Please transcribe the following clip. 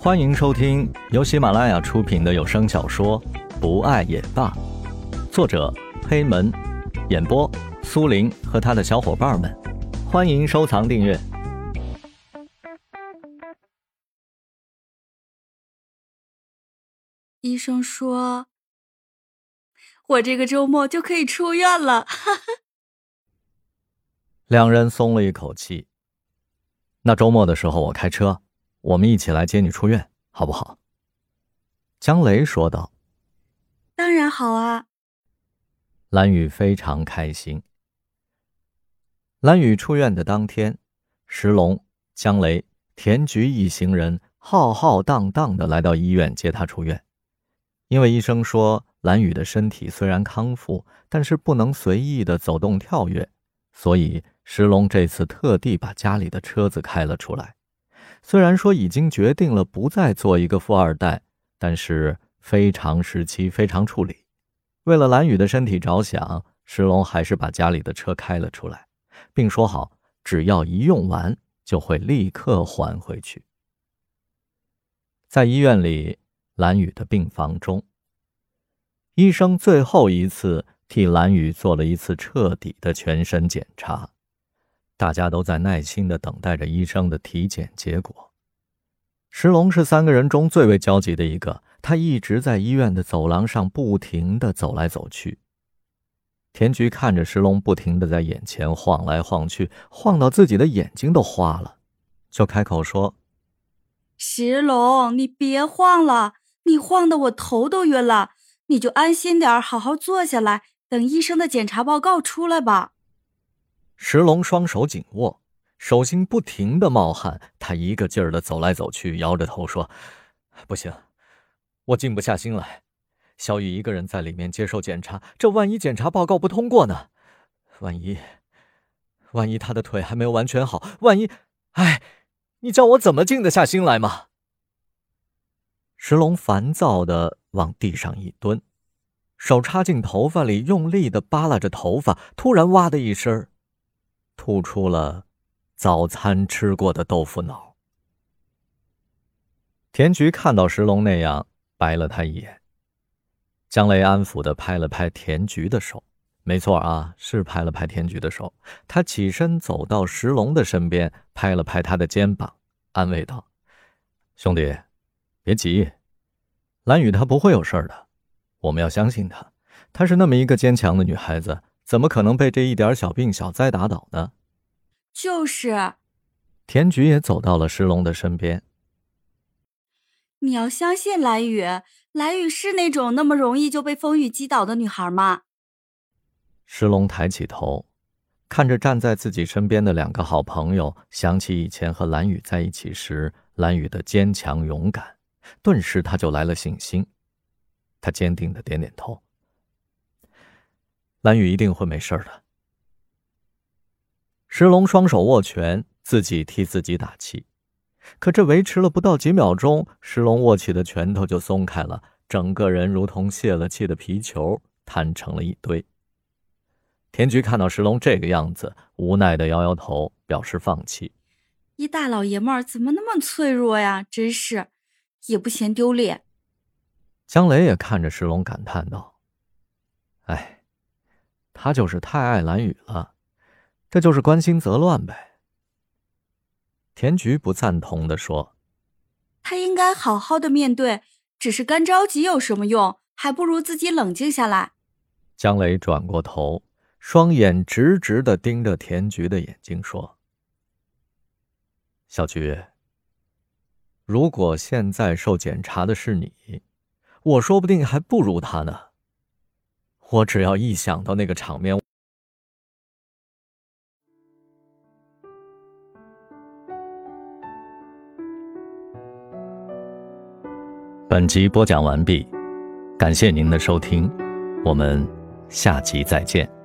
欢迎收听由喜马拉雅出品的有声小说《不爱也罢》，作者黑门，演播苏林和他的小伙伴们。欢迎收藏订阅。医生说，我这个周末就可以出院了。两人松了一口气。那周末的时候，我开车。我们一起来接你出院，好不好？江雷说道。当然好啊。蓝雨非常开心。蓝雨出院的当天，石龙、江雷、田菊一行人浩浩荡荡的来到医院接他出院。因为医生说，蓝雨的身体虽然康复，但是不能随意的走动跳跃，所以石龙这次特地把家里的车子开了出来。虽然说已经决定了不再做一个富二代，但是非常时期非常处理。为了蓝雨的身体着想，石龙还是把家里的车开了出来，并说好，只要一用完就会立刻还回去。在医院里，蓝雨的病房中，医生最后一次替蓝雨做了一次彻底的全身检查。大家都在耐心的等待着医生的体检结果。石龙是三个人中最为焦急的一个，他一直在医院的走廊上不停的走来走去。田菊看着石龙不停的在眼前晃来晃去，晃到自己的眼睛都花了，就开口说：“石龙，你别晃了，你晃的我头都晕了，你就安心点，好好坐下来，等医生的检查报告出来吧。”石龙双手紧握，手心不停的冒汗。他一个劲儿的走来走去，摇着头说：“不行，我静不下心来。小雨一个人在里面接受检查，这万一检查报告不通过呢？万一，万一他的腿还没有完全好，万一……哎，你叫我怎么静得下心来嘛？”石龙烦躁的往地上一蹲，手插进头发里，用力的扒拉着头发，突然哇的一声。吐出了早餐吃过的豆腐脑。田菊看到石龙那样，白了他一眼。江雷安抚的拍了拍田菊的手，没错啊，是拍了拍田菊的手。他起身走到石龙的身边，拍了拍他的肩膀，安慰道：“兄弟，别急，蓝雨她不会有事的，我们要相信她。她是那么一个坚强的女孩子。”怎么可能被这一点小病小灾打倒呢？就是，田菊也走到了石龙的身边。你要相信蓝雨，蓝雨是那种那么容易就被风雨击倒的女孩吗？石龙抬起头，看着站在自己身边的两个好朋友，想起以前和蓝雨在一起时，蓝雨的坚强勇敢，顿时他就来了信心。他坚定的点点头。蓝雨一定会没事的。石龙双手握拳，自己替自己打气。可这维持了不到几秒钟，石龙握起的拳头就松开了，整个人如同泄了气的皮球，摊成了一堆。田菊看到石龙这个样子，无奈的摇摇头，表示放弃。一大老爷们儿怎么那么脆弱呀？真是，也不嫌丢脸。江雷也看着石龙，感叹道：“哎。”他就是太爱蓝雨了，这就是关心则乱呗。田菊不赞同的说：“他应该好好的面对，只是干着急有什么用？还不如自己冷静下来。”江磊转过头，双眼直直的盯着田菊的眼睛说：“小菊，如果现在受检查的是你，我说不定还不如他呢。”我只要一想到那个场面，本集播讲完毕，感谢您的收听，我们下集再见。